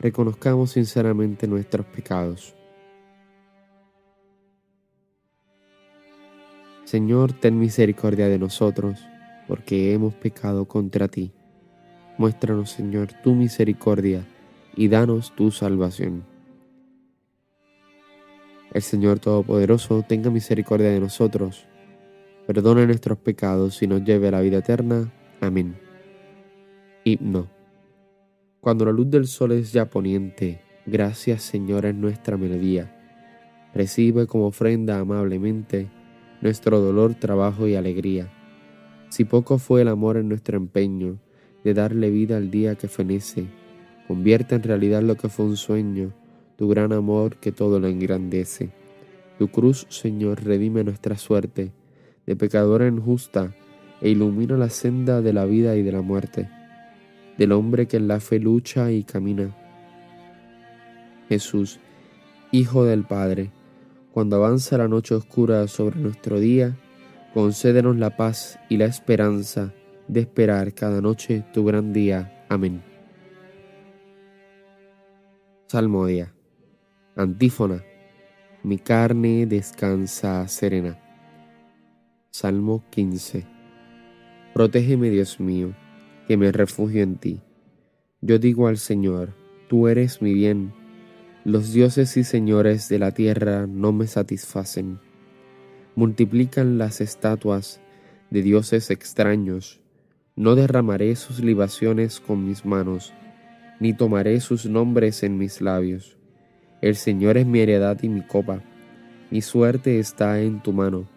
reconozcamos sinceramente nuestros pecados. Señor, ten misericordia de nosotros, porque hemos pecado contra ti. Muéstranos, Señor, tu misericordia y danos tu salvación. El Señor Todopoderoso tenga misericordia de nosotros, perdone nuestros pecados y nos lleve a la vida eterna. Amén. Himno. Cuando la luz del sol es ya poniente, gracias Señor en nuestra melodía. Recibe como ofrenda amablemente nuestro dolor, trabajo y alegría. Si poco fue el amor en nuestro empeño de darle vida al día que fenece, convierte en realidad lo que fue un sueño, tu gran amor que todo lo engrandece. Tu cruz, Señor, redime nuestra suerte de pecadora injusta e ilumina la senda de la vida y de la muerte del hombre que en la fe lucha y camina. Jesús, Hijo del Padre, cuando avanza la noche oscura sobre nuestro día, concédenos la paz y la esperanza de esperar cada noche tu gran día. Amén. Salmodia. Antífona. Mi carne descansa serena. Salmo 15. Protégeme, Dios mío que me refugio en ti. Yo digo al Señor, tú eres mi bien. Los dioses y señores de la tierra no me satisfacen. Multiplican las estatuas de dioses extraños. No derramaré sus libaciones con mis manos, ni tomaré sus nombres en mis labios. El Señor es mi heredad y mi copa. Mi suerte está en tu mano.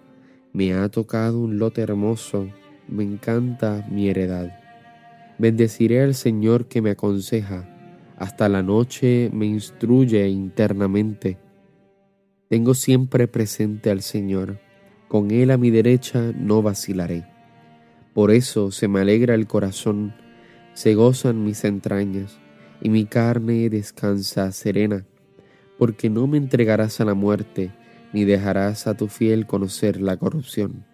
Me ha tocado un lote hermoso. Me encanta mi heredad. Bendeciré al Señor que me aconseja, hasta la noche me instruye internamente. Tengo siempre presente al Señor, con Él a mi derecha no vacilaré. Por eso se me alegra el corazón, se gozan mis entrañas, y mi carne descansa serena, porque no me entregarás a la muerte, ni dejarás a tu fiel conocer la corrupción.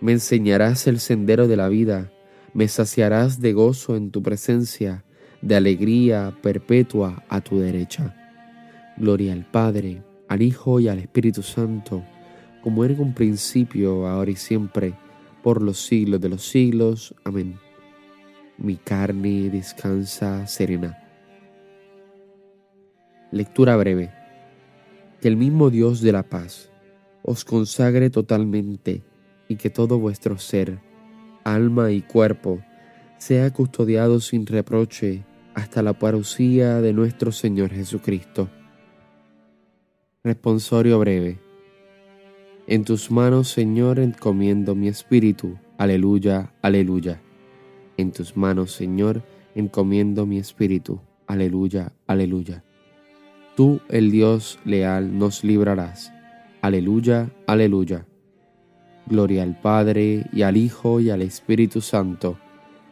Me enseñarás el sendero de la vida, me saciarás de gozo en tu presencia, de alegría perpetua a tu derecha. Gloria al Padre, al Hijo y al Espíritu Santo, como era en un principio, ahora y siempre, por los siglos de los siglos. Amén. Mi carne descansa serena. Lectura breve. Que el mismo Dios de la paz os consagre totalmente y que todo vuestro ser, alma y cuerpo, sea custodiado sin reproche hasta la parucía de nuestro Señor Jesucristo. Responsorio breve. En tus manos, Señor, encomiendo mi espíritu. Aleluya, aleluya. En tus manos, Señor, encomiendo mi espíritu. Aleluya, aleluya. Tú, el Dios leal, nos librarás. Aleluya, aleluya. Gloria al Padre y al Hijo y al Espíritu Santo.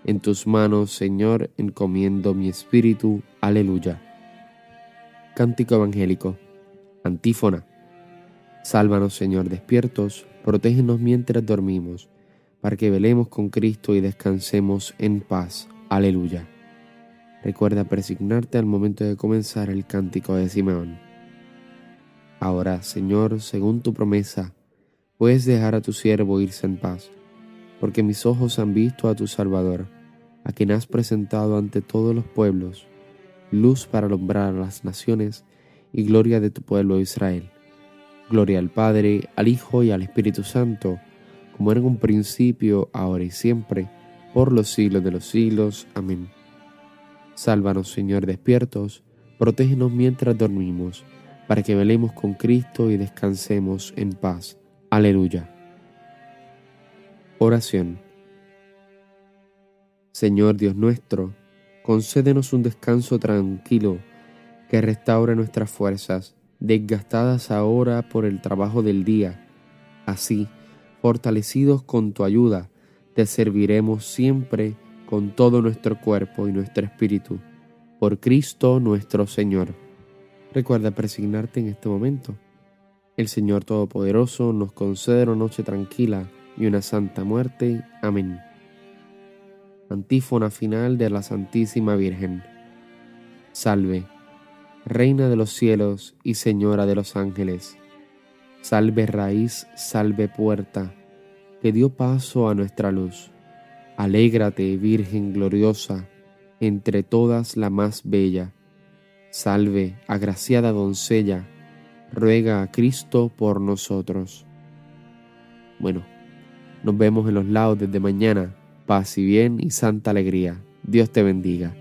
En tus manos, Señor, encomiendo mi espíritu. Aleluya. Cántico Evangélico. Antífona. Sálvanos, Señor, despiertos, protégenos mientras dormimos, para que velemos con Cristo y descansemos en paz. Aleluya. Recuerda persignarte al momento de comenzar el cántico de Simeón. Ahora, Señor, según tu promesa, puedes dejar a tu siervo irse en paz, porque mis ojos han visto a tu Salvador, a quien has presentado ante todos los pueblos, luz para alumbrar a las naciones y gloria de tu pueblo Israel. Gloria al Padre, al Hijo y al Espíritu Santo, como era en un principio, ahora y siempre, por los siglos de los siglos. Amén. Sálvanos, Señor, despiertos, protégenos mientras dormimos, para que velemos con Cristo y descansemos en paz. Aleluya. Oración. Señor Dios nuestro, concédenos un descanso tranquilo que restaure nuestras fuerzas desgastadas ahora por el trabajo del día. Así, fortalecidos con tu ayuda, te serviremos siempre con todo nuestro cuerpo y nuestro espíritu. Por Cristo nuestro Señor. Recuerda presignarte en este momento. El Señor Todopoderoso nos concede una noche tranquila y una santa muerte. Amén. Antífona final de la Santísima Virgen. Salve, Reina de los cielos y Señora de los ángeles. Salve raíz, salve puerta, que dio paso a nuestra luz. Alégrate, Virgen gloriosa, entre todas la más bella. Salve, agraciada doncella, ruega a Cristo por nosotros. Bueno, nos vemos en los lados desde mañana. Paz y bien y santa alegría. Dios te bendiga.